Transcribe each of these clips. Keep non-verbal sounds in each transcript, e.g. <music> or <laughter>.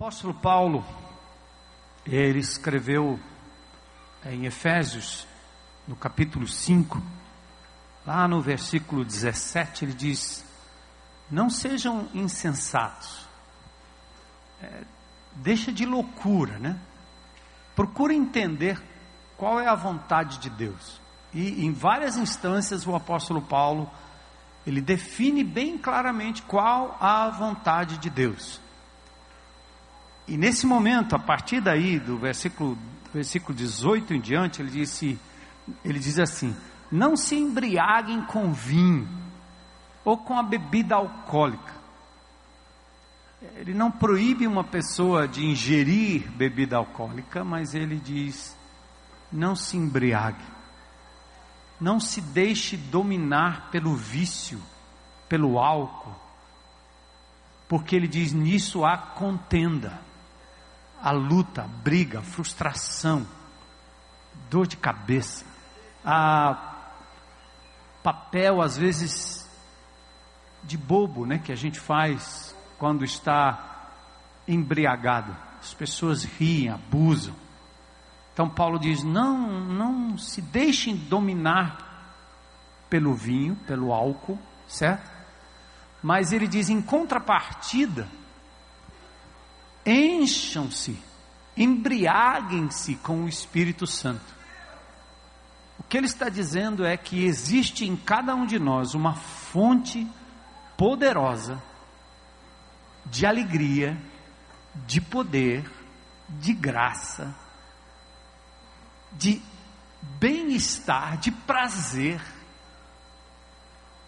apóstolo Paulo, ele escreveu em Efésios, no capítulo 5, lá no versículo 17, ele diz: Não sejam insensatos, é, deixa de loucura, né? Procura entender qual é a vontade de Deus. E em várias instâncias o apóstolo Paulo ele define bem claramente qual a vontade de Deus. E nesse momento, a partir daí, do versículo, versículo 18 em diante, ele disse, ele diz assim: Não se embriaguem com vinho ou com a bebida alcoólica. Ele não proíbe uma pessoa de ingerir bebida alcoólica, mas ele diz: não se embriague, não se deixe dominar pelo vício, pelo álcool, porque ele diz: nisso há contenda a luta, a briga, a frustração, dor de cabeça, a papel às vezes de bobo, né, que a gente faz quando está embriagado. As pessoas riem, abusam. Então Paulo diz: "Não, não se deixem dominar pelo vinho, pelo álcool, certo? Mas ele diz em contrapartida, encham-se, embriaguem-se com o Espírito Santo. O que ele está dizendo é que existe em cada um de nós uma fonte poderosa de alegria, de poder, de graça, de bem-estar, de prazer,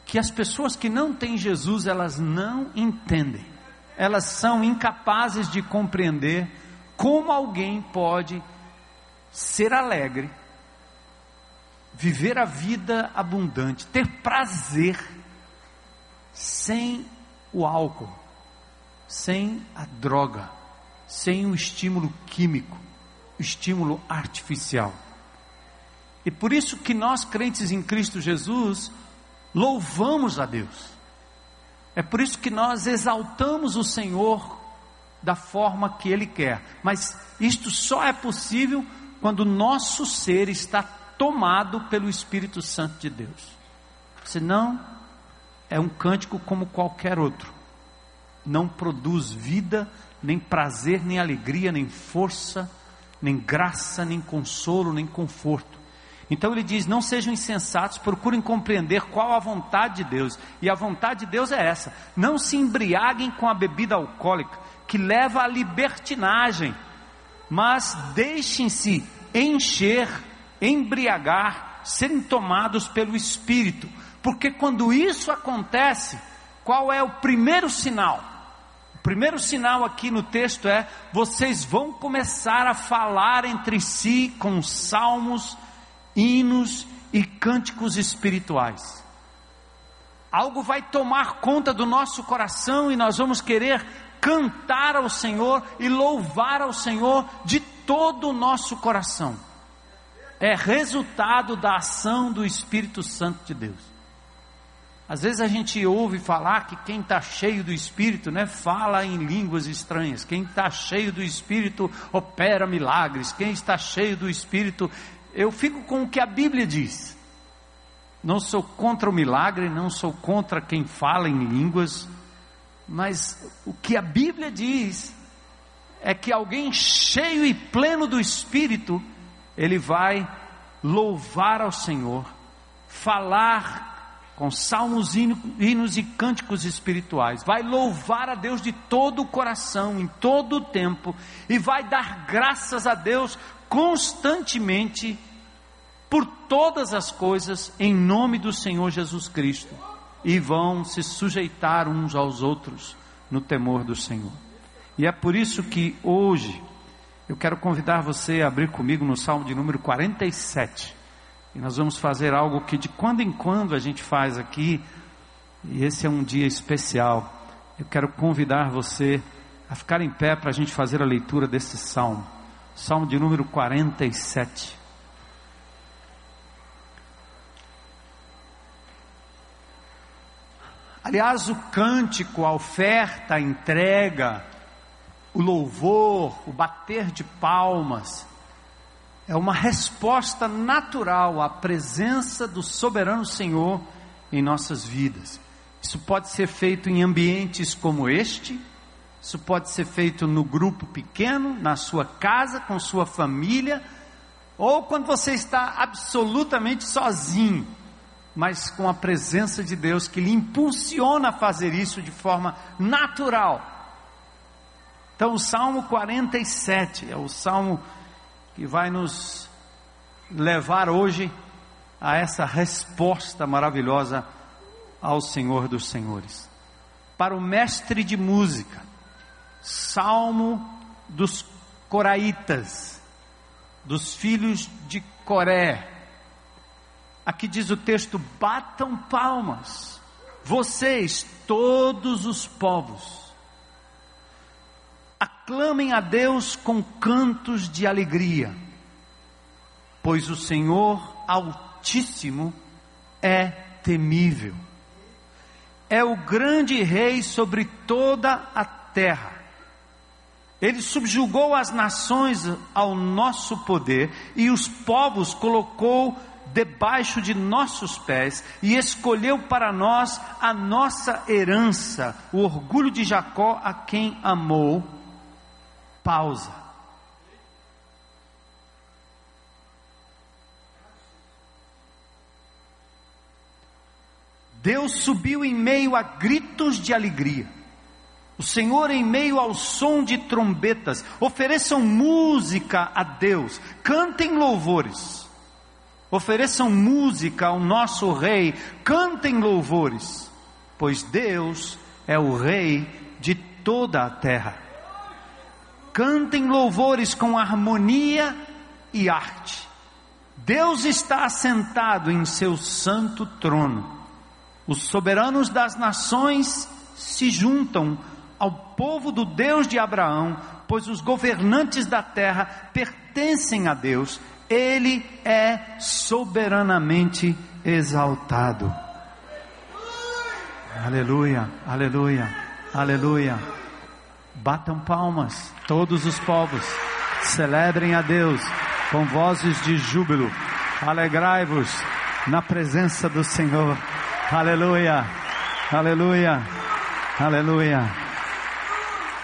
que as pessoas que não têm Jesus, elas não entendem elas são incapazes de compreender como alguém pode ser alegre, viver a vida abundante, ter prazer sem o álcool, sem a droga, sem o estímulo químico, o estímulo artificial. E por isso que nós crentes em Cristo Jesus louvamos a Deus. É por isso que nós exaltamos o Senhor da forma que Ele quer. Mas isto só é possível quando o nosso ser está tomado pelo Espírito Santo de Deus. Senão, é um cântico como qualquer outro. Não produz vida, nem prazer, nem alegria, nem força, nem graça, nem consolo, nem conforto. Então ele diz: não sejam insensatos, procurem compreender qual a vontade de Deus. E a vontade de Deus é essa: não se embriaguem com a bebida alcoólica, que leva à libertinagem, mas deixem-se encher, embriagar, serem tomados pelo Espírito. Porque quando isso acontece, qual é o primeiro sinal? O primeiro sinal aqui no texto é: vocês vão começar a falar entre si com salmos, hinos e cânticos espirituais. Algo vai tomar conta do nosso coração e nós vamos querer cantar ao Senhor e louvar ao Senhor de todo o nosso coração. É resultado da ação do Espírito Santo de Deus. Às vezes a gente ouve falar que quem está cheio do Espírito, né, fala em línguas estranhas. Quem está cheio do Espírito opera milagres. Quem está cheio do Espírito eu fico com o que a Bíblia diz. Não sou contra o milagre, não sou contra quem fala em línguas, mas o que a Bíblia diz é que alguém cheio e pleno do Espírito, ele vai louvar ao Senhor, falar com salmos, hinos e cânticos espirituais, vai louvar a Deus de todo o coração, em todo o tempo, e vai dar graças a Deus constantemente por todas as coisas em nome do Senhor Jesus Cristo e vão se sujeitar uns aos outros no temor do Senhor. E é por isso que hoje eu quero convidar você a abrir comigo no Salmo de número 47. E nós vamos fazer algo que de quando em quando a gente faz aqui, e esse é um dia especial. Eu quero convidar você a ficar em pé para a gente fazer a leitura desse salmo. Salmo de número 47. Aliás, o cântico, a oferta, a entrega, o louvor, o bater de palmas, é uma resposta natural à presença do soberano Senhor em nossas vidas. Isso pode ser feito em ambientes como este, isso pode ser feito no grupo pequeno, na sua casa, com sua família, ou quando você está absolutamente sozinho, mas com a presença de Deus que lhe impulsiona a fazer isso de forma natural. Então, o Salmo 47 é o salmo que vai nos levar hoje a essa resposta maravilhosa ao Senhor dos Senhores. Para o mestre de música, Salmo dos Coraitas, dos filhos de Coré. Aqui diz o texto: batam palmas, vocês, todos os povos, aclamem a Deus com cantos de alegria, pois o Senhor Altíssimo é temível, é o grande Rei sobre toda a terra ele subjugou as nações ao nosso poder e os povos colocou debaixo de nossos pés e escolheu para nós a nossa herança, o orgulho de Jacó a quem amou. Pausa. Deus subiu em meio a gritos de alegria. O Senhor em meio ao som de trombetas, ofereçam música a Deus, cantem louvores, ofereçam música ao nosso Rei, cantem louvores, pois Deus é o Rei de toda a terra. Cantem louvores com harmonia e arte. Deus está assentado em seu santo trono. Os soberanos das nações se juntam ao povo do Deus de Abraão, pois os governantes da terra pertencem a Deus, ele é soberanamente exaltado. Aleluia, aleluia, aleluia. Batam palmas, todos os povos, celebrem a Deus com vozes de júbilo, alegrai-vos na presença do Senhor. Aleluia, aleluia, aleluia.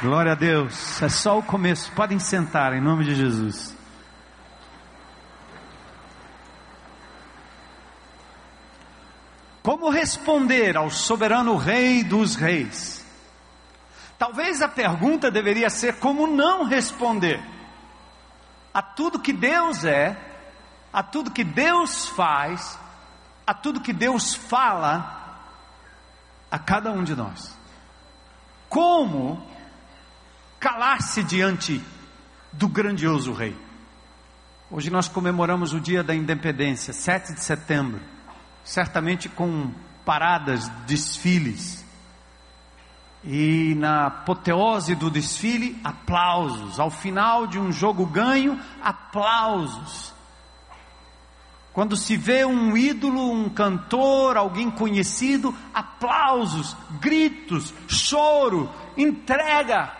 Glória a Deus. É só o começo. Podem sentar em nome de Jesus. Como responder ao soberano Rei dos Reis? Talvez a pergunta deveria ser como não responder a tudo que Deus é, a tudo que Deus faz, a tudo que Deus fala a cada um de nós. Como calar-se diante do grandioso rei. Hoje nós comemoramos o dia da independência, 7 de setembro, certamente com paradas, desfiles. E na apoteose do desfile, aplausos. Ao final de um jogo ganho, aplausos. Quando se vê um ídolo, um cantor, alguém conhecido, aplausos, gritos, choro, entrega.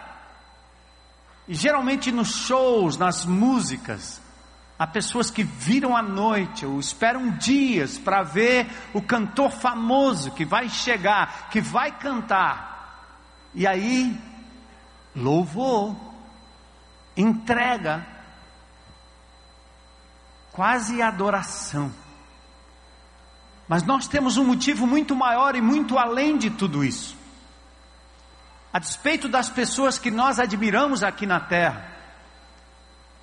E geralmente nos shows, nas músicas, há pessoas que viram à noite ou esperam dias para ver o cantor famoso que vai chegar, que vai cantar. E aí, louvor, entrega, quase adoração. Mas nós temos um motivo muito maior e muito além de tudo isso a despeito das pessoas que nós admiramos aqui na terra,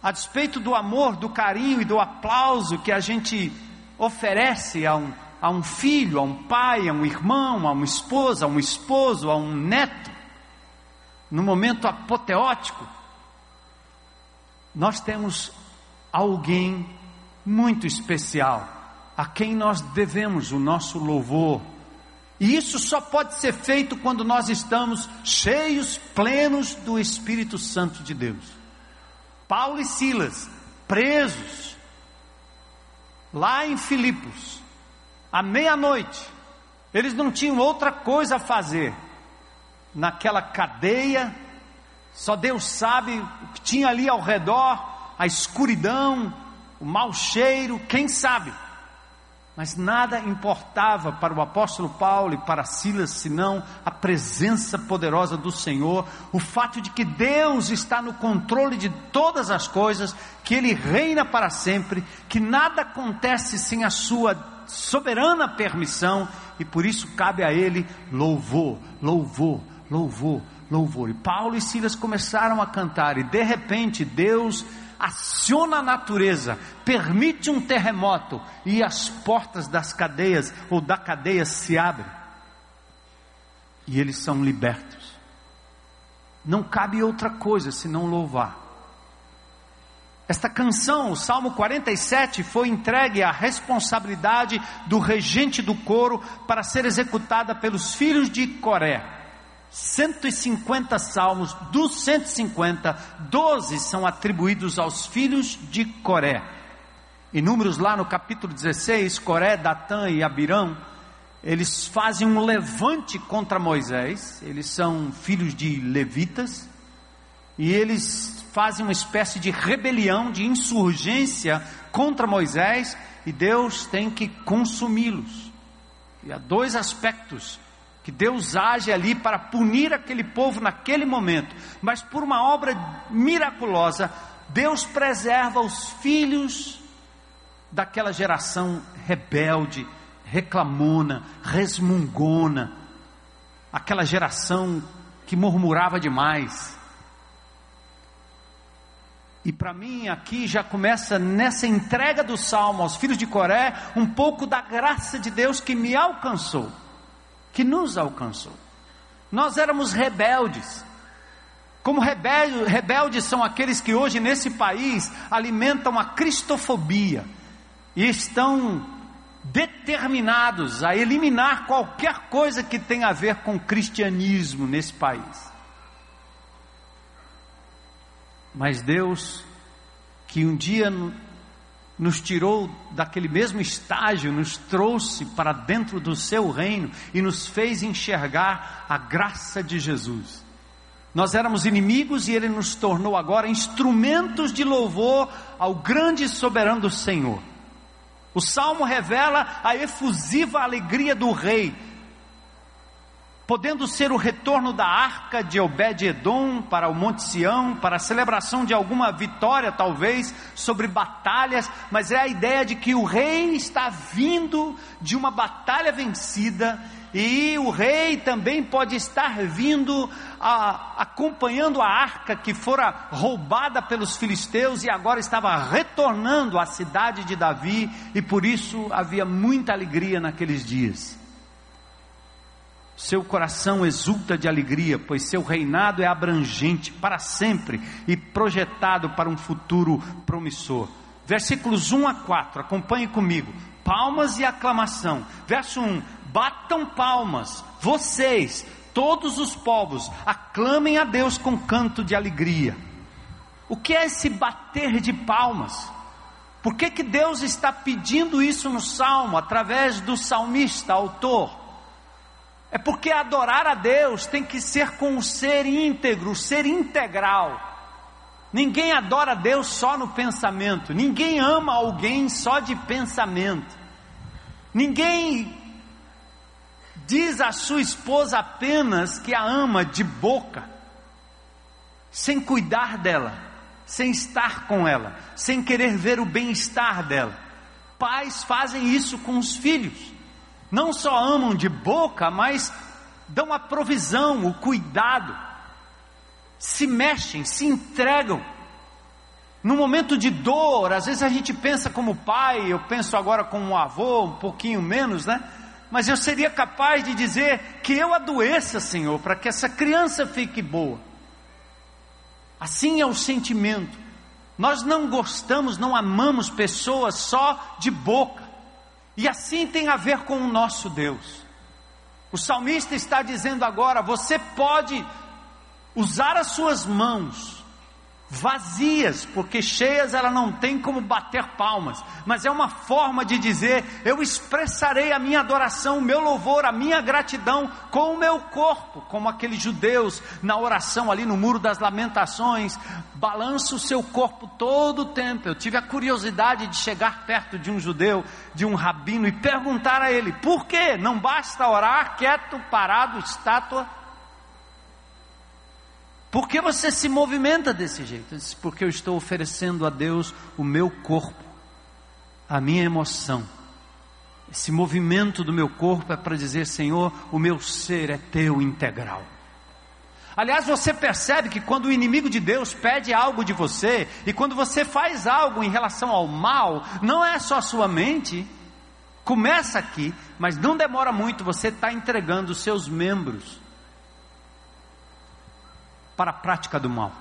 a despeito do amor, do carinho e do aplauso que a gente oferece a um, a um filho, a um pai, a um irmão, a uma esposa, a um esposo, a um neto, no momento apoteótico, nós temos alguém muito especial, a quem nós devemos o nosso louvor, e isso só pode ser feito quando nós estamos cheios, plenos do Espírito Santo de Deus. Paulo e Silas, presos, lá em Filipos, à meia-noite, eles não tinham outra coisa a fazer naquela cadeia, Só Deus sabe o que tinha ali ao redor, a escuridão, o mau cheiro, quem sabe? Mas nada importava para o apóstolo Paulo e para Silas senão a presença poderosa do Senhor, o fato de que Deus está no controle de todas as coisas, que Ele reina para sempre, que nada acontece sem a Sua soberana permissão e por isso cabe a Ele louvor, louvor, louvor, louvor. E Paulo e Silas começaram a cantar e de repente Deus aciona a natureza, permite um terremoto e as portas das cadeias ou da cadeia se abrem. E eles são libertos. Não cabe outra coisa senão louvar. Esta canção, o Salmo 47, foi entregue à responsabilidade do regente do coro para ser executada pelos filhos de Coré. 150 salmos, dos 150, 12 são atribuídos aos filhos de Coré. Em números lá no capítulo 16, Coré, Datã e Abirão, eles fazem um levante contra Moisés, eles são filhos de levitas, e eles fazem uma espécie de rebelião, de insurgência contra Moisés, e Deus tem que consumi-los. E há dois aspectos que Deus age ali para punir aquele povo naquele momento, mas por uma obra miraculosa, Deus preserva os filhos daquela geração rebelde, reclamona, resmungona, aquela geração que murmurava demais. E para mim aqui já começa nessa entrega do salmo aos filhos de Coré um pouco da graça de Deus que me alcançou que nos alcançou. Nós éramos rebeldes. Como rebeldes, rebeldes são aqueles que hoje nesse país alimentam a cristofobia e estão determinados a eliminar qualquer coisa que tenha a ver com cristianismo nesse país. Mas Deus, que um dia nos tirou daquele mesmo estágio, nos trouxe para dentro do seu reino e nos fez enxergar a graça de Jesus. Nós éramos inimigos e ele nos tornou agora instrumentos de louvor ao grande e soberano do Senhor. O salmo revela a efusiva alegria do rei, podendo ser o retorno da arca de Obed-Edom para o Monte Sião, para a celebração de alguma vitória, talvez, sobre batalhas, mas é a ideia de que o rei está vindo de uma batalha vencida, e o rei também pode estar vindo a, acompanhando a arca que fora roubada pelos filisteus e agora estava retornando à cidade de Davi, e por isso havia muita alegria naqueles dias. Seu coração exulta de alegria, pois seu reinado é abrangente para sempre e projetado para um futuro promissor. Versículos 1 a 4, acompanhe comigo. Palmas e aclamação. Verso 1: Batam palmas, vocês, todos os povos, aclamem a Deus com canto de alegria. O que é esse bater de palmas? Por que, que Deus está pedindo isso no salmo, através do salmista, autor? É porque adorar a Deus tem que ser com o ser íntegro, o ser integral. Ninguém adora a Deus só no pensamento, ninguém ama alguém só de pensamento. Ninguém diz à sua esposa apenas que a ama de boca, sem cuidar dela, sem estar com ela, sem querer ver o bem-estar dela. Pais fazem isso com os filhos não só amam de boca, mas dão a provisão, o cuidado, se mexem, se entregam. No momento de dor, às vezes a gente pensa como pai, eu penso agora como avô, um pouquinho menos, né? Mas eu seria capaz de dizer que eu adoeça, Senhor, para que essa criança fique boa. Assim é o sentimento. Nós não gostamos, não amamos pessoas só de boca. E assim tem a ver com o nosso Deus. O salmista está dizendo agora: você pode usar as suas mãos, vazias, porque cheias ela não tem como bater palmas, mas é uma forma de dizer: eu expressarei a minha adoração, o meu louvor, a minha gratidão com o meu corpo, como aqueles judeus na oração ali no Muro das Lamentações, balança o seu corpo todo o tempo. Eu tive a curiosidade de chegar perto de um judeu, de um rabino, e perguntar a ele: por que não basta orar quieto, parado, estátua? Por que você se movimenta desse jeito? Eu disse, porque eu estou oferecendo a Deus o meu corpo, a minha emoção. Esse movimento do meu corpo é para dizer, Senhor, o meu ser é teu integral. Aliás, você percebe que quando o inimigo de Deus pede algo de você, e quando você faz algo em relação ao mal, não é só sua mente, começa aqui, mas não demora muito, você está entregando os seus membros para a prática do mal.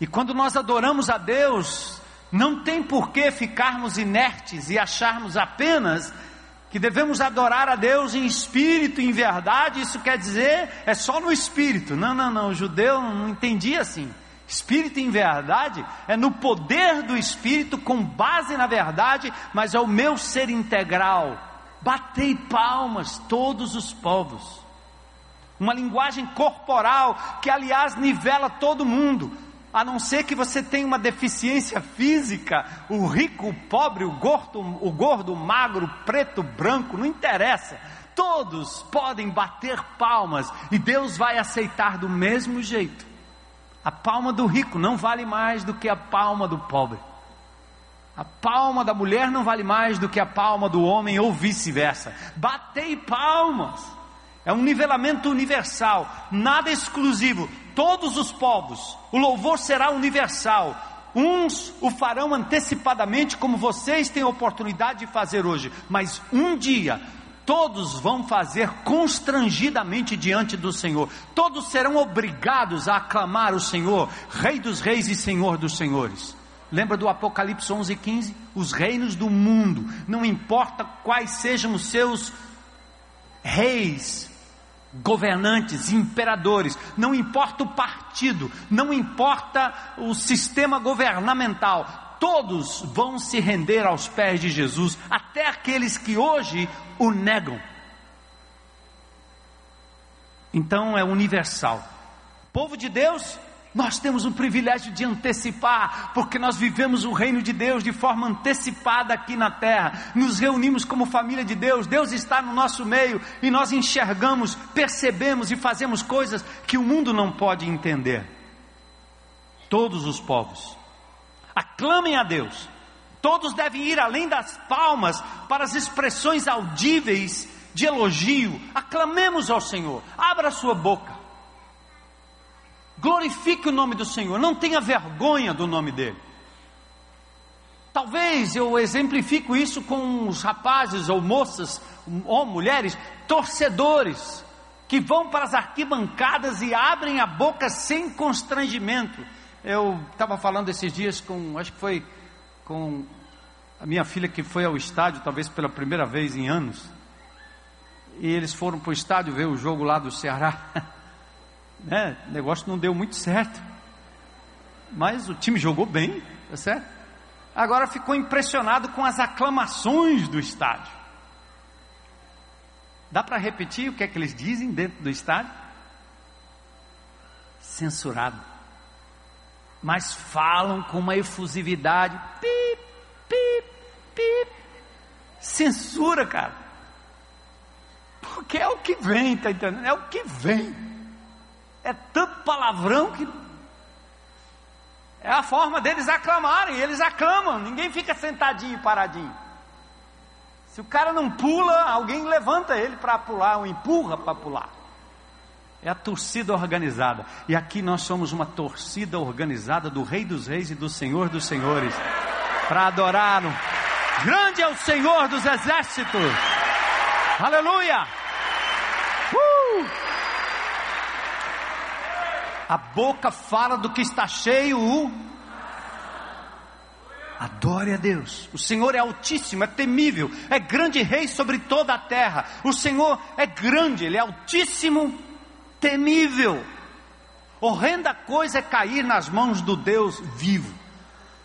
E quando nós adoramos a Deus, não tem por que ficarmos inertes e acharmos apenas que devemos adorar a Deus em espírito, em verdade, isso quer dizer é só no espírito. Não, não, não, o judeu não entendia assim. Espírito em verdade é no poder do espírito, com base na verdade, mas é o meu ser integral. Batei palmas, todos os povos uma linguagem corporal que, aliás, nivela todo mundo. A não ser que você tenha uma deficiência física, o rico, o pobre, o gordo, o gordo, o magro, o preto, o branco, não interessa. Todos podem bater palmas e Deus vai aceitar do mesmo jeito. A palma do rico não vale mais do que a palma do pobre. A palma da mulher não vale mais do que a palma do homem, ou vice-versa. Batei palmas. É um nivelamento universal, nada exclusivo. Todos os povos, o louvor será universal. Uns o farão antecipadamente, como vocês têm a oportunidade de fazer hoje, mas um dia todos vão fazer constrangidamente diante do Senhor. Todos serão obrigados a aclamar o Senhor, Rei dos Reis e Senhor dos Senhores. Lembra do Apocalipse 11:15? Os reinos do mundo, não importa quais sejam os seus reis, governantes, imperadores, não importa o partido, não importa o sistema governamental, todos vão se render aos pés de Jesus, até aqueles que hoje o negam. Então é universal. Povo de Deus, nós temos o privilégio de antecipar, porque nós vivemos o reino de Deus de forma antecipada aqui na terra. Nos reunimos como família de Deus, Deus está no nosso meio e nós enxergamos, percebemos e fazemos coisas que o mundo não pode entender. Todos os povos aclamem a Deus. Todos devem ir além das palmas para as expressões audíveis de elogio. Aclamemos ao Senhor. Abra sua boca. Glorifique o nome do Senhor, não tenha vergonha do nome dele. Talvez eu exemplifico isso com os rapazes ou moças ou mulheres torcedores que vão para as arquibancadas e abrem a boca sem constrangimento. Eu estava falando esses dias com, acho que foi com a minha filha que foi ao estádio, talvez pela primeira vez em anos. E eles foram para o estádio ver o jogo lá do Ceará. <laughs> né, o negócio não deu muito certo. Mas o time jogou bem, tá certo? Agora ficou impressionado com as aclamações do estádio. Dá para repetir o que é que eles dizem dentro do estádio? Censurado. Mas falam com uma efusividade. Pip, pip, pip. Censura, cara. Porque é o que vem, tá entendendo? É o que vem. É tanto palavrão que. É a forma deles aclamarem, eles aclamam, ninguém fica sentadinho, paradinho. Se o cara não pula, alguém levanta ele para pular, ou empurra para pular. É a torcida organizada. E aqui nós somos uma torcida organizada do Rei dos Reis e do Senhor dos Senhores. Para adorá-lo. Grande é o Senhor dos Exércitos. Aleluia! Uh! A boca fala do que está cheio. Adore a Deus. O Senhor é altíssimo, é temível, é grande rei sobre toda a terra. O Senhor é grande, ele é altíssimo, temível. Horrenda coisa é cair nas mãos do Deus vivo.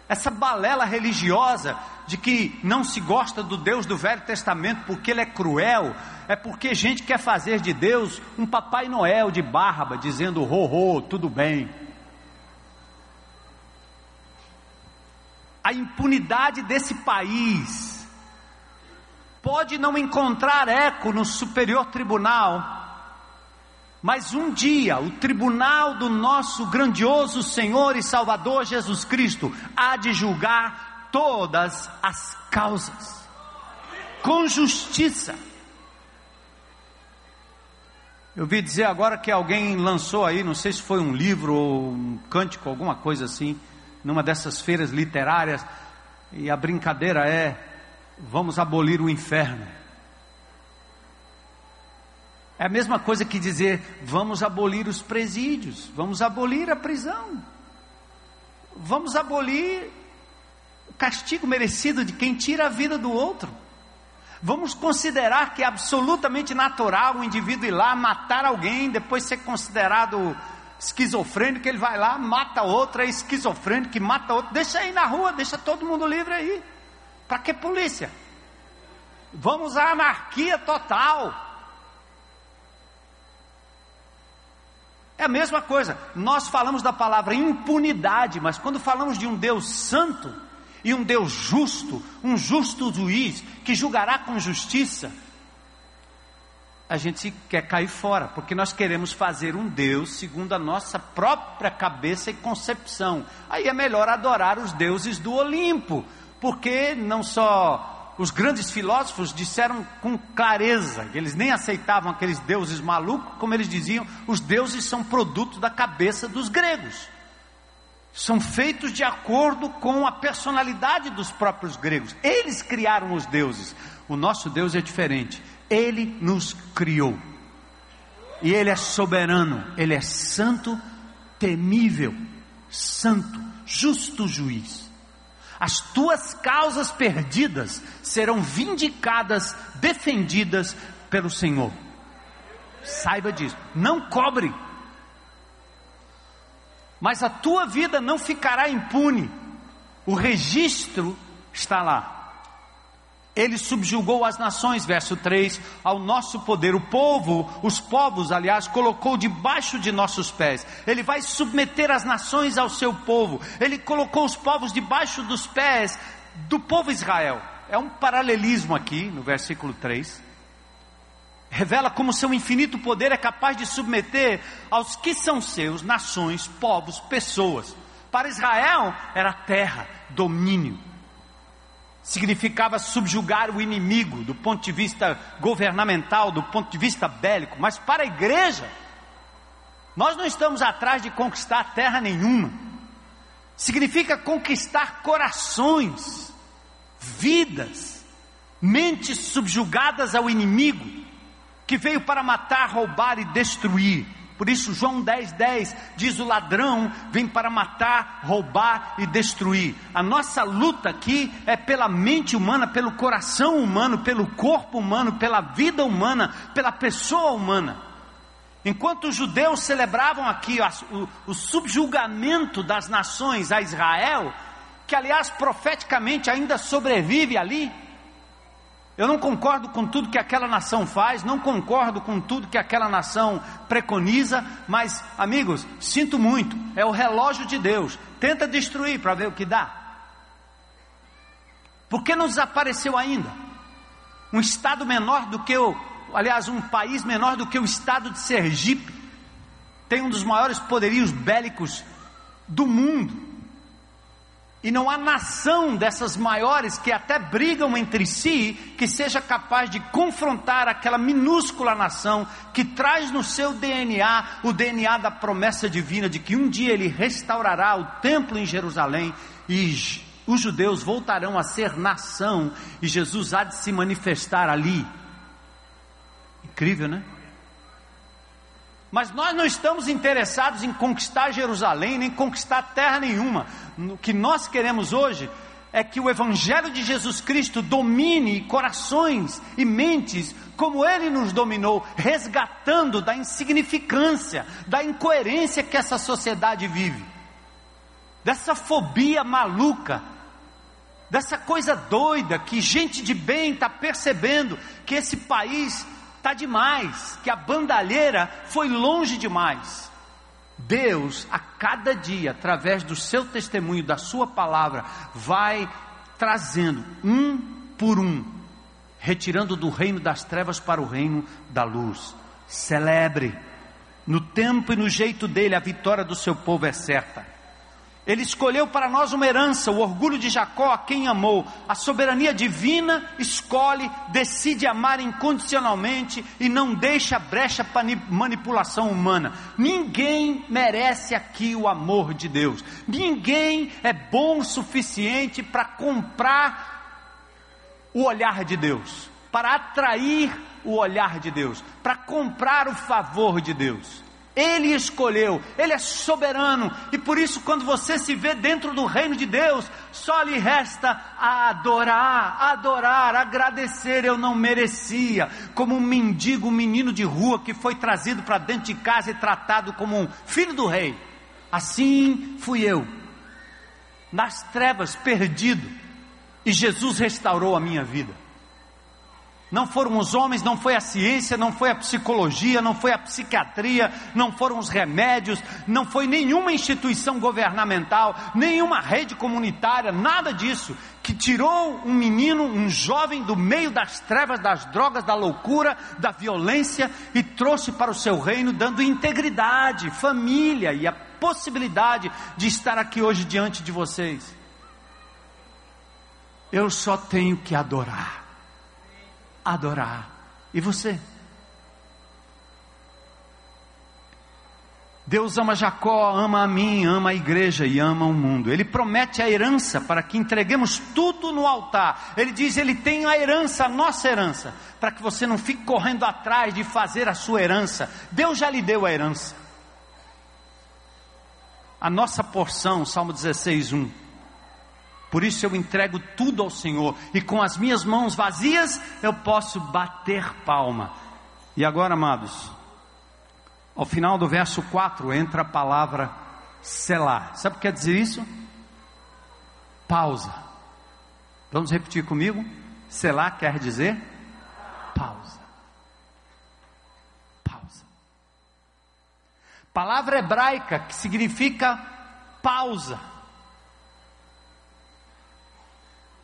Essa balela religiosa de que não se gosta do Deus do Velho Testamento porque ele é cruel, é porque gente quer fazer de Deus um Papai Noel de barba, dizendo ho, ho tudo bem. A impunidade desse país pode não encontrar eco no Superior Tribunal, mas um dia o tribunal do nosso grandioso Senhor e Salvador Jesus Cristo há de julgar todas as causas, com justiça. Eu vi dizer agora que alguém lançou aí, não sei se foi um livro ou um cântico, alguma coisa assim, numa dessas feiras literárias, e a brincadeira é: vamos abolir o inferno. É a mesma coisa que dizer: vamos abolir os presídios, vamos abolir a prisão, vamos abolir castigo merecido de quem tira a vida do outro. Vamos considerar que é absolutamente natural o indivíduo ir lá matar alguém, depois ser considerado esquizofrênico, ele vai lá, mata outra, é esquizofrênico, que mata outro, deixa aí na rua, deixa todo mundo livre aí. Para que polícia? Vamos à anarquia total. É a mesma coisa, nós falamos da palavra impunidade, mas quando falamos de um Deus santo e um Deus justo, um justo juiz que julgará com justiça, a gente quer cair fora, porque nós queremos fazer um Deus segundo a nossa própria cabeça e concepção. Aí é melhor adorar os deuses do Olimpo, porque não só os grandes filósofos disseram com clareza, que eles nem aceitavam aqueles deuses malucos, como eles diziam, os deuses são produto da cabeça dos gregos. São feitos de acordo com a personalidade dos próprios gregos. Eles criaram os deuses. O nosso Deus é diferente. Ele nos criou. E ele é soberano, ele é santo, temível, santo, justo juiz as tuas causas perdidas serão vindicadas, defendidas pelo Senhor. Saiba disso, não cobre, mas a tua vida não ficará impune, o registro está lá. Ele subjugou as nações, verso 3, ao nosso poder. O povo, os povos, aliás, colocou debaixo de nossos pés. Ele vai submeter as nações ao seu povo. Ele colocou os povos debaixo dos pés do povo Israel. É um paralelismo aqui no versículo 3. Revela como seu infinito poder é capaz de submeter aos que são seus, nações, povos, pessoas. Para Israel era terra, domínio. Significava subjugar o inimigo do ponto de vista governamental, do ponto de vista bélico, mas para a igreja, nós não estamos atrás de conquistar terra nenhuma, significa conquistar corações, vidas, mentes subjugadas ao inimigo, que veio para matar, roubar e destruir. Por isso, João 10, 10 diz: O ladrão vem para matar, roubar e destruir. A nossa luta aqui é pela mente humana, pelo coração humano, pelo corpo humano, pela vida humana, pela pessoa humana. Enquanto os judeus celebravam aqui o, o subjugamento das nações a Israel, que aliás profeticamente ainda sobrevive ali, eu não concordo com tudo que aquela nação faz, não concordo com tudo que aquela nação preconiza, mas, amigos, sinto muito, é o relógio de Deus. Tenta destruir para ver o que dá. Por que não desapareceu ainda? Um estado menor do que o, aliás, um país menor do que o estado de Sergipe, tem um dos maiores poderios bélicos do mundo. E não há nação dessas maiores que até brigam entre si que seja capaz de confrontar aquela minúscula nação que traz no seu DNA o DNA da promessa divina de que um dia ele restaurará o templo em Jerusalém e os judeus voltarão a ser nação e Jesus há de se manifestar ali. Incrível, né? Mas nós não estamos interessados em conquistar Jerusalém, nem conquistar terra nenhuma. O que nós queremos hoje é que o Evangelho de Jesus Cristo domine corações e mentes como ele nos dominou, resgatando da insignificância, da incoerência que essa sociedade vive, dessa fobia maluca, dessa coisa doida que gente de bem está percebendo que esse país está demais, que a bandalheira foi longe demais. Deus, a cada dia, através do seu testemunho, da sua palavra, vai trazendo um por um, retirando do reino das trevas para o reino da luz. Celebre, no tempo e no jeito dele, a vitória do seu povo é certa. Ele escolheu para nós uma herança, o orgulho de Jacó, a quem amou. A soberania divina escolhe, decide amar incondicionalmente e não deixa brecha para manipulação humana. Ninguém merece aqui o amor de Deus. Ninguém é bom o suficiente para comprar o olhar de Deus, para atrair o olhar de Deus, para comprar o favor de Deus. Ele escolheu, Ele é soberano, e por isso, quando você se vê dentro do reino de Deus, só lhe resta adorar, adorar, agradecer. Eu não merecia, como um mendigo, um menino de rua que foi trazido para dentro de casa e tratado como um filho do rei. Assim fui eu, nas trevas, perdido, e Jesus restaurou a minha vida. Não foram os homens, não foi a ciência, não foi a psicologia, não foi a psiquiatria, não foram os remédios, não foi nenhuma instituição governamental, nenhuma rede comunitária, nada disso, que tirou um menino, um jovem do meio das trevas, das drogas, da loucura, da violência e trouxe para o seu reino, dando integridade, família e a possibilidade de estar aqui hoje diante de vocês. Eu só tenho que adorar adorar. E você? Deus ama Jacó, ama a mim, ama a igreja e ama o mundo. Ele promete a herança para que entreguemos tudo no altar. Ele diz: Ele tem a herança, a nossa herança, para que você não fique correndo atrás de fazer a sua herança. Deus já lhe deu a herança. A nossa porção, Salmo 16, 1. Por isso eu entrego tudo ao Senhor, e com as minhas mãos vazias eu posso bater palma. E agora, amados, ao final do verso 4 entra a palavra selar. Sabe o que quer dizer isso? Pausa. Vamos repetir comigo? Selar quer dizer pausa. Pausa. Palavra hebraica que significa pausa.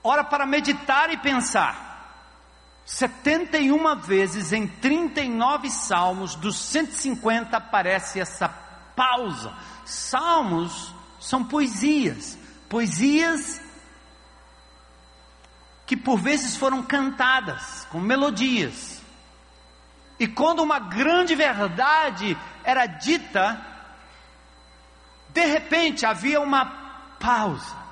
Hora para meditar e pensar. 71 vezes em 39 salmos dos 150 aparece essa pausa. Salmos são poesias, poesias que por vezes foram cantadas com melodias. E quando uma grande verdade era dita, de repente havia uma pausa.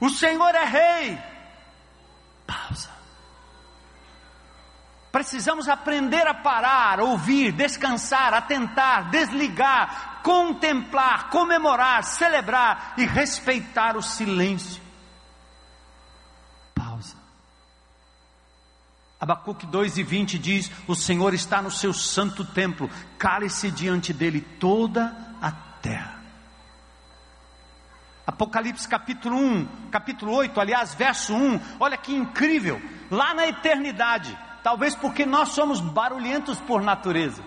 O Senhor é rei. Pausa. Precisamos aprender a parar, ouvir, descansar, atentar, desligar, contemplar, comemorar, celebrar e respeitar o silêncio. Pausa. Abacuque 2 e 20 diz: O Senhor está no seu santo templo, cale-se diante dele toda a terra. Apocalipse capítulo 1, capítulo 8, aliás, verso 1, olha que incrível, lá na eternidade, talvez porque nós somos barulhentos por natureza,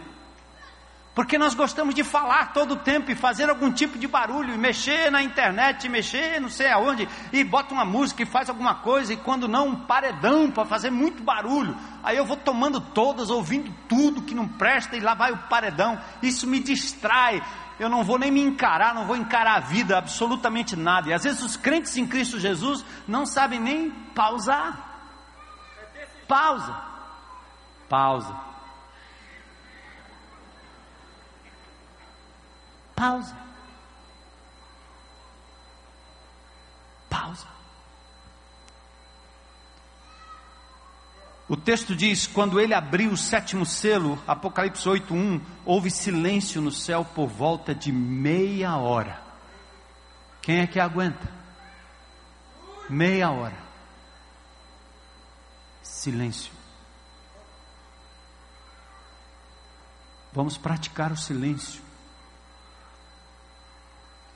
porque nós gostamos de falar todo o tempo e fazer algum tipo de barulho, e mexer na internet, mexer não sei aonde, e bota uma música e faz alguma coisa, e quando não, um paredão para fazer muito barulho. Aí eu vou tomando todas, ouvindo tudo que não presta, e lá vai o paredão. Isso me distrai, eu não vou nem me encarar, não vou encarar a vida, absolutamente nada. E às vezes os crentes em Cristo Jesus não sabem nem pausar. Pausa. Pausa. Pausa. Pausa. O texto diz: quando ele abriu o sétimo selo, Apocalipse 8:1, houve silêncio no céu por volta de meia hora. Quem é que aguenta? meia hora. Silêncio. Vamos praticar o silêncio.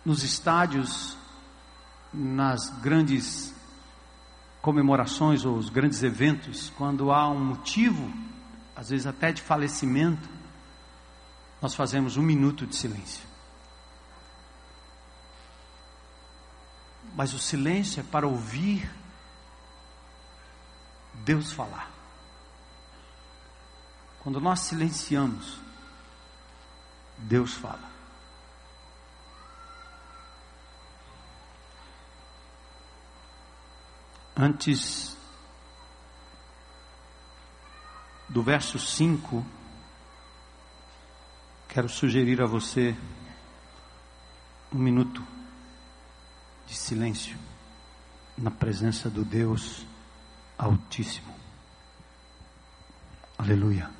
Nos estádios, nas grandes comemorações ou os grandes eventos, quando há um motivo, às vezes até de falecimento, nós fazemos um minuto de silêncio. Mas o silêncio é para ouvir Deus falar. Quando nós silenciamos, Deus fala. Antes do verso 5, quero sugerir a você um minuto de silêncio na presença do Deus Altíssimo. Aleluia.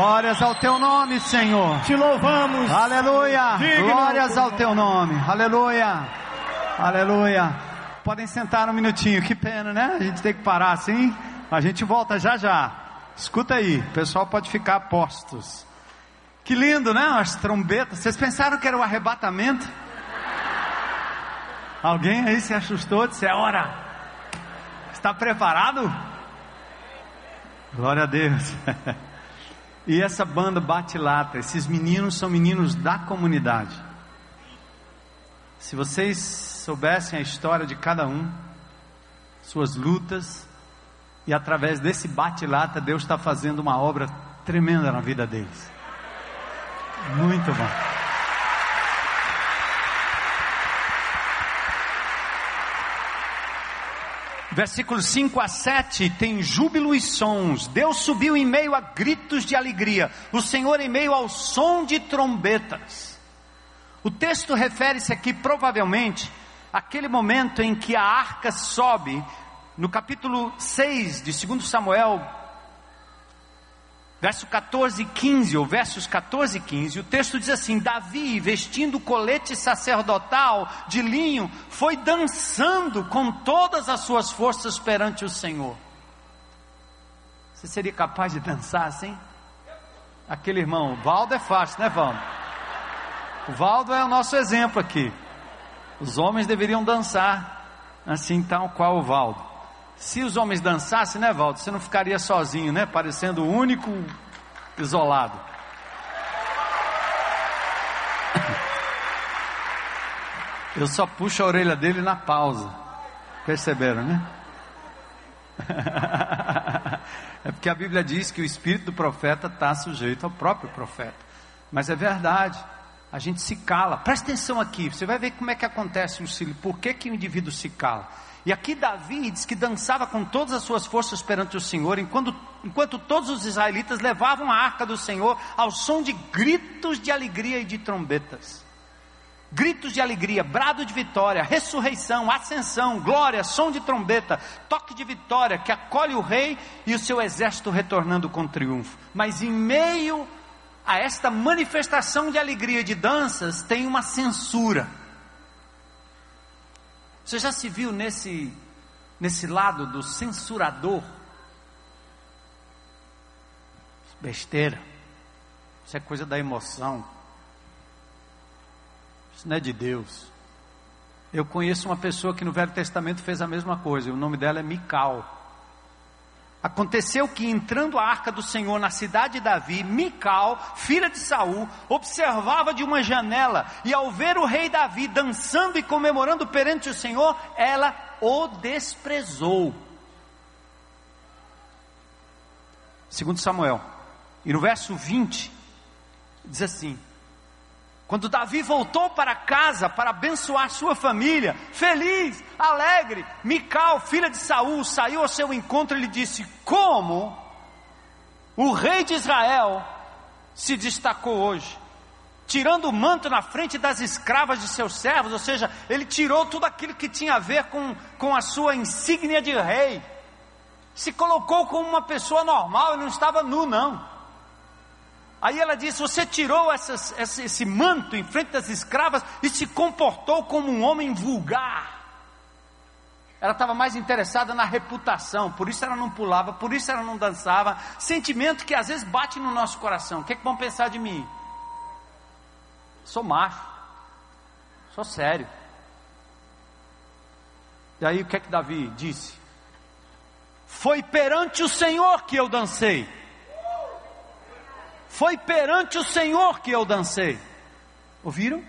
Glórias ao teu nome, Senhor. Te louvamos. Aleluia. Digno. Glórias ao teu nome. Aleluia. Aleluia. Podem sentar um minutinho. Que pena, né? A gente tem que parar assim. A gente volta já já. Escuta aí. O pessoal pode ficar postos. Que lindo, né? As trombetas. Vocês pensaram que era o arrebatamento? Alguém aí se assustou? Disse: é hora. Está preparado? Glória a Deus. <laughs> E essa banda bate lata, esses meninos são meninos da comunidade. Se vocês soubessem a história de cada um, suas lutas, e através desse bate-lata, Deus está fazendo uma obra tremenda na vida deles. Muito bom. Versículos 5 a 7 tem júbilo e sons. Deus subiu em meio a gritos de alegria. O Senhor em meio ao som de trombetas. O texto refere-se aqui provavelmente àquele momento em que a arca sobe, no capítulo 6 de 2 Samuel, verso 14 e 15, ou versos 14 e 15, o texto diz assim: Davi, vestindo colete sacerdotal de linho, foi dançando com todas as suas forças perante o Senhor. Você seria capaz de dançar assim? Aquele irmão, Valdo é fácil, né, Valdo? O Valdo é o nosso exemplo aqui. Os homens deveriam dançar assim, tal qual o Valdo. Se os homens dançassem, né, Valdo? Você não ficaria sozinho, né? Parecendo o único isolado. <coughs> Eu só puxo a orelha dele na pausa. Perceberam, né? <laughs> É porque a Bíblia diz que o espírito do profeta está sujeito ao próprio profeta. Mas é verdade. A gente se cala. Presta atenção aqui. Você vai ver como é que acontece o silêncio. Por que, que o indivíduo se cala? E aqui Davi diz que dançava com todas as suas forças perante o Senhor, enquanto, enquanto todos os israelitas levavam a arca do Senhor ao som de gritos de alegria e de trombetas. Gritos de alegria, brado de vitória, ressurreição, ascensão, glória, som de trombeta, toque de vitória que acolhe o rei e o seu exército retornando com triunfo. Mas em meio a esta manifestação de alegria e de danças, tem uma censura. Você já se viu nesse, nesse lado do censurador? Besteira. Isso é coisa da emoção. Isso não é de Deus. Eu conheço uma pessoa que no Velho Testamento fez a mesma coisa. O nome dela é Mical. Aconteceu que entrando a arca do Senhor na cidade de Davi, Mical, filha de Saul, observava de uma janela e ao ver o rei Davi dançando e comemorando perante o Senhor, ela o desprezou. Segundo Samuel. E no verso 20 diz assim: quando Davi voltou para casa para abençoar sua família, feliz, alegre, Mical, filha de Saul, saiu ao seu encontro e lhe disse: Como o rei de Israel se destacou hoje? tirando o manto na frente das escravas de seus servos, ou seja, ele tirou tudo aquilo que tinha a ver com, com a sua insígnia de rei, se colocou como uma pessoa normal, ele não estava nu, não. Aí ela disse: Você tirou essas, esse, esse manto em frente das escravas e se comportou como um homem vulgar. Ela estava mais interessada na reputação, por isso ela não pulava, por isso ela não dançava. Sentimento que às vezes bate no nosso coração: O que, é que vão pensar de mim? Sou macho. Sou sério. E aí o que é que Davi disse? Foi perante o Senhor que eu dancei. Foi perante o Senhor que eu dancei. Ouviram?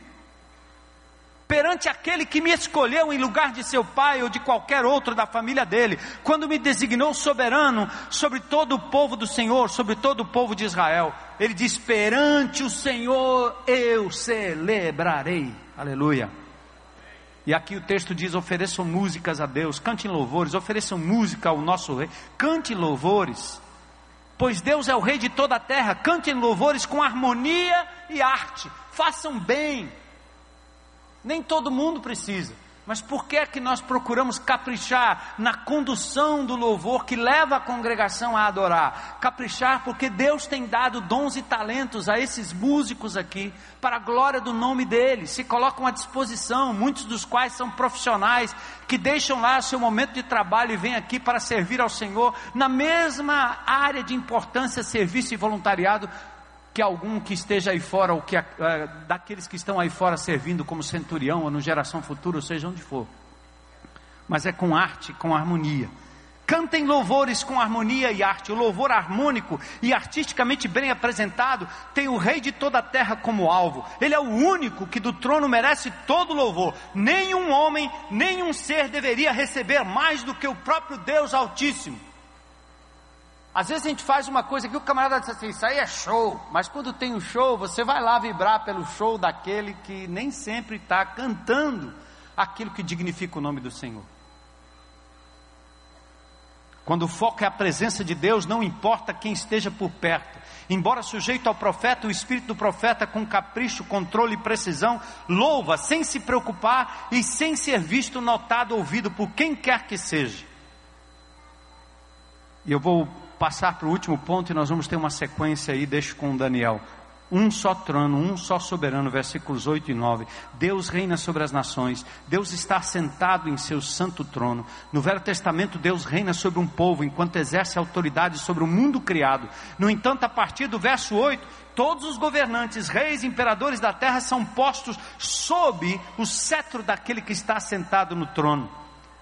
perante aquele que me escolheu em lugar de seu pai ou de qualquer outro da família dele, quando me designou soberano sobre todo o povo do Senhor, sobre todo o povo de Israel. Ele diz: perante o Senhor eu celebrarei. Aleluia. E aqui o texto diz: ofereçam músicas a Deus, cantem louvores, ofereçam música ao nosso rei, cante louvores, pois Deus é o rei de toda a terra, cantem louvores com harmonia e arte, façam bem, nem todo mundo precisa. Mas por que é que nós procuramos caprichar na condução do louvor que leva a congregação a adorar? Caprichar porque Deus tem dado dons e talentos a esses músicos aqui, para a glória do nome dele, se colocam à disposição, muitos dos quais são profissionais que deixam lá seu momento de trabalho e vêm aqui para servir ao Senhor na mesma área de importância, serviço e voluntariado que algum que esteja aí fora, ou que uh, daqueles que estão aí fora servindo como centurião, ou no geração futura, ou seja onde for. Mas é com arte, com harmonia. Cantem louvores com harmonia e arte. O louvor harmônico e artisticamente bem apresentado tem o Rei de toda a terra como alvo. Ele é o único que do trono merece todo louvor. Nenhum homem, nenhum ser deveria receber mais do que o próprio Deus Altíssimo. Às vezes a gente faz uma coisa que o camarada diz assim, isso aí é show, mas quando tem um show, você vai lá vibrar pelo show daquele que nem sempre está cantando aquilo que dignifica o nome do Senhor. Quando o foco é a presença de Deus, não importa quem esteja por perto. Embora sujeito ao profeta, o espírito do profeta, com capricho, controle e precisão, louva sem se preocupar e sem ser visto, notado, ouvido por quem quer que seja. E eu vou passar para o último ponto e nós vamos ter uma sequência aí, deixo com Daniel. Um só trono, um só soberano, versículos 8 e 9. Deus reina sobre as nações, Deus está sentado em seu santo trono. No Velho Testamento, Deus reina sobre um povo enquanto exerce autoridade sobre o mundo criado. No entanto, a partir do verso 8, todos os governantes, reis, imperadores da terra são postos sob o cetro daquele que está sentado no trono.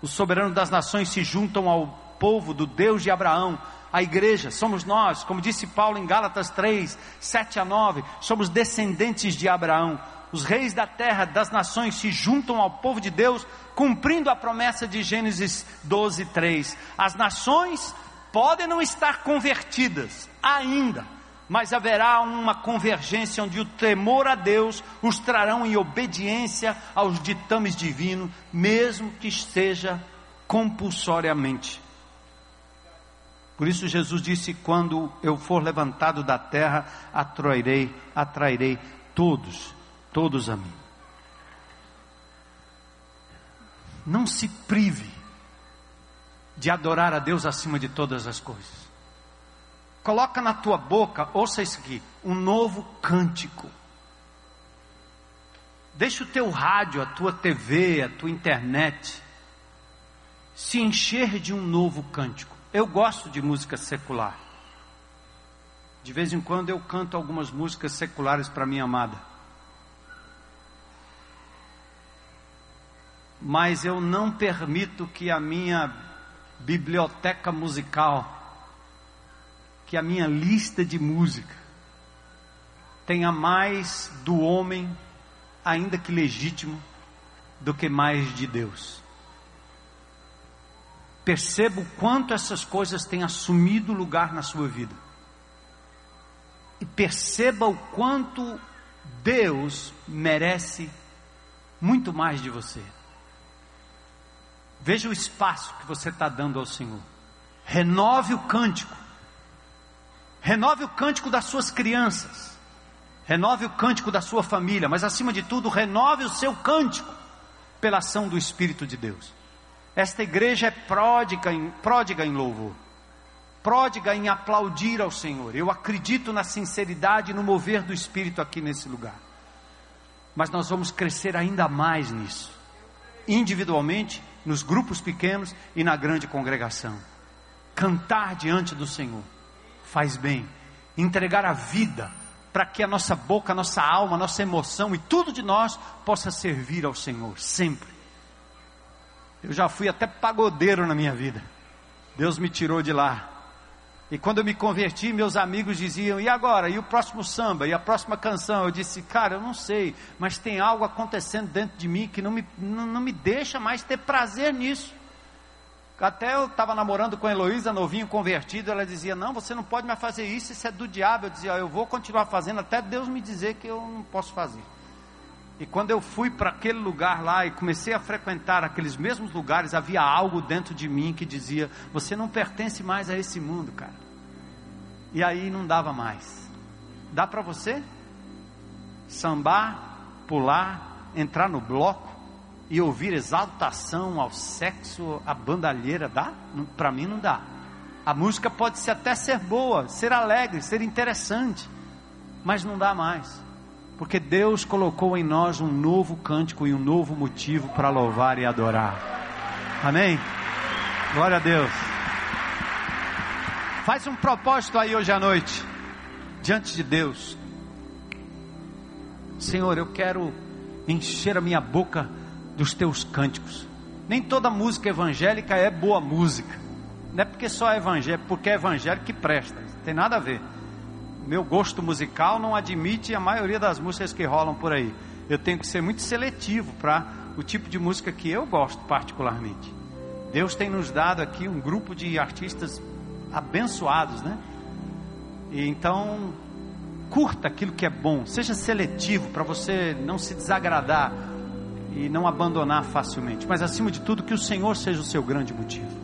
Os soberanos das nações se juntam ao povo do Deus de Abraão, a igreja, somos nós, como disse Paulo em Gálatas 3, 7 a 9, somos descendentes de Abraão. Os reis da terra, das nações se juntam ao povo de Deus, cumprindo a promessa de Gênesis 12, 3. As nações podem não estar convertidas ainda, mas haverá uma convergência onde o temor a Deus os trarão em obediência aos ditames divinos, mesmo que seja compulsoriamente. Por isso Jesus disse: Quando eu for levantado da terra, atrairei, atrairei todos, todos a mim. Não se prive de adorar a Deus acima de todas as coisas. Coloca na tua boca, ouça isso aqui, um novo cântico. Deixa o teu rádio, a tua TV, a tua internet se encher de um novo cântico. Eu gosto de música secular. De vez em quando eu canto algumas músicas seculares para minha amada. Mas eu não permito que a minha biblioteca musical, que a minha lista de música, tenha mais do homem, ainda que legítimo, do que mais de Deus. Perceba o quanto essas coisas têm assumido lugar na sua vida. E perceba o quanto Deus merece muito mais de você. Veja o espaço que você está dando ao Senhor. Renove o cântico. Renove o cântico das suas crianças. renove o cântico da sua família, mas acima de tudo, renove o seu cântico pela ação do Espírito de Deus. Esta igreja é pródiga em, pródiga em louvor, pródiga em aplaudir ao Senhor. Eu acredito na sinceridade e no mover do Espírito aqui nesse lugar. Mas nós vamos crescer ainda mais nisso, individualmente, nos grupos pequenos e na grande congregação. Cantar diante do Senhor faz bem, entregar a vida para que a nossa boca, a nossa alma, a nossa emoção e tudo de nós possa servir ao Senhor, sempre. Eu já fui até pagodeiro na minha vida, Deus me tirou de lá. E quando eu me converti, meus amigos diziam: e agora? E o próximo samba? E a próxima canção? Eu disse: cara, eu não sei, mas tem algo acontecendo dentro de mim que não me, não, não me deixa mais ter prazer nisso. Até eu estava namorando com a Heloísa, novinho convertido, ela dizia: Não, você não pode mais fazer isso, isso é do diabo. Eu dizia: Eu vou continuar fazendo até Deus me dizer que eu não posso fazer. E quando eu fui para aquele lugar lá e comecei a frequentar aqueles mesmos lugares, havia algo dentro de mim que dizia: Você não pertence mais a esse mundo, cara. E aí não dava mais. Dá para você? Sambar, pular, entrar no bloco e ouvir exaltação ao sexo, a bandalheira, dá? Para mim não dá. A música pode até ser boa, ser alegre, ser interessante, mas não dá mais. Porque Deus colocou em nós um novo cântico e um novo motivo para louvar e adorar. Amém? Glória a Deus. Faz um propósito aí hoje à noite, diante de Deus. Senhor, eu quero encher a minha boca dos teus cânticos. Nem toda música evangélica é boa música. Não é porque só é evangélico, porque é evangélico que presta. Não tem nada a ver. Meu gosto musical não admite a maioria das músicas que rolam por aí. Eu tenho que ser muito seletivo para o tipo de música que eu gosto particularmente. Deus tem nos dado aqui um grupo de artistas abençoados, né? E então curta aquilo que é bom, seja seletivo para você não se desagradar e não abandonar facilmente, mas acima de tudo que o Senhor seja o seu grande motivo.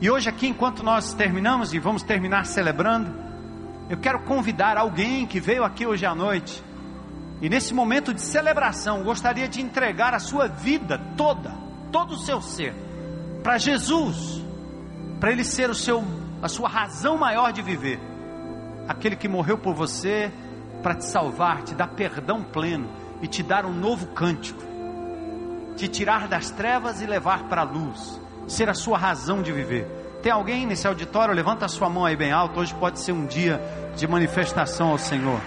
E hoje aqui, enquanto nós terminamos e vamos terminar celebrando, eu quero convidar alguém que veio aqui hoje à noite e nesse momento de celebração gostaria de entregar a sua vida toda, todo o seu ser, para Jesus, para Ele ser o seu, a sua razão maior de viver, aquele que morreu por você para te salvar, te dar perdão pleno e te dar um novo cântico te tirar das trevas e levar para a luz, ser a sua razão de viver. Tem alguém nesse auditório? Levanta a sua mão aí bem alto. Hoje pode ser um dia de manifestação ao Senhor.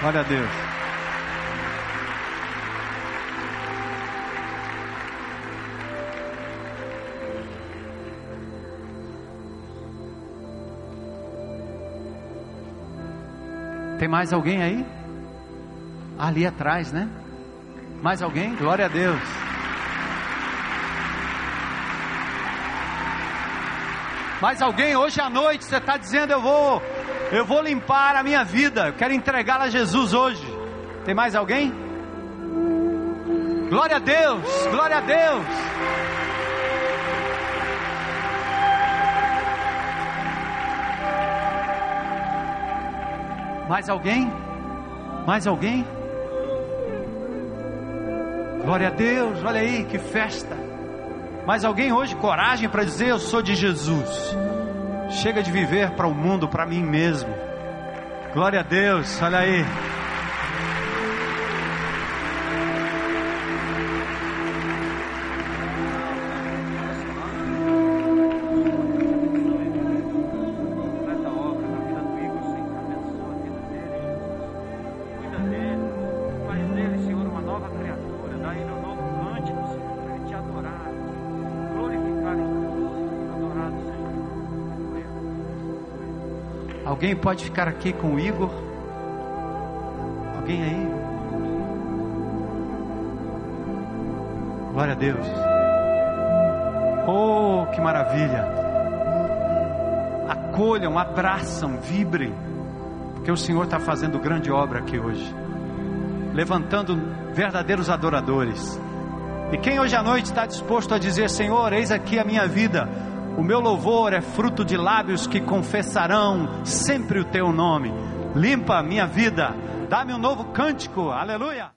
Glória a Deus. Tem mais alguém aí? Ali atrás, né? Mais alguém? Glória a Deus. Mais alguém hoje à noite você está dizendo eu vou, eu vou limpar a minha vida, eu quero entregá-la a Jesus hoje. Tem mais alguém? Glória a Deus, glória a Deus. Mais alguém? Mais alguém? Glória a Deus, olha aí que festa. Mas alguém hoje coragem para dizer eu sou de Jesus. Chega de viver para o mundo, para mim mesmo. Glória a Deus, olha aí. Alguém pode ficar aqui com o Igor? Alguém aí? Glória a Deus. Oh, que maravilha. Acolham, abraçam, vibrem, porque o Senhor está fazendo grande obra aqui hoje, levantando verdadeiros adoradores. E quem hoje à noite está disposto a dizer: Senhor, eis aqui a minha vida o meu louvor é fruto de lábios que confessarão sempre o teu nome. limpa minha vida, dá-me um novo cântico, aleluia.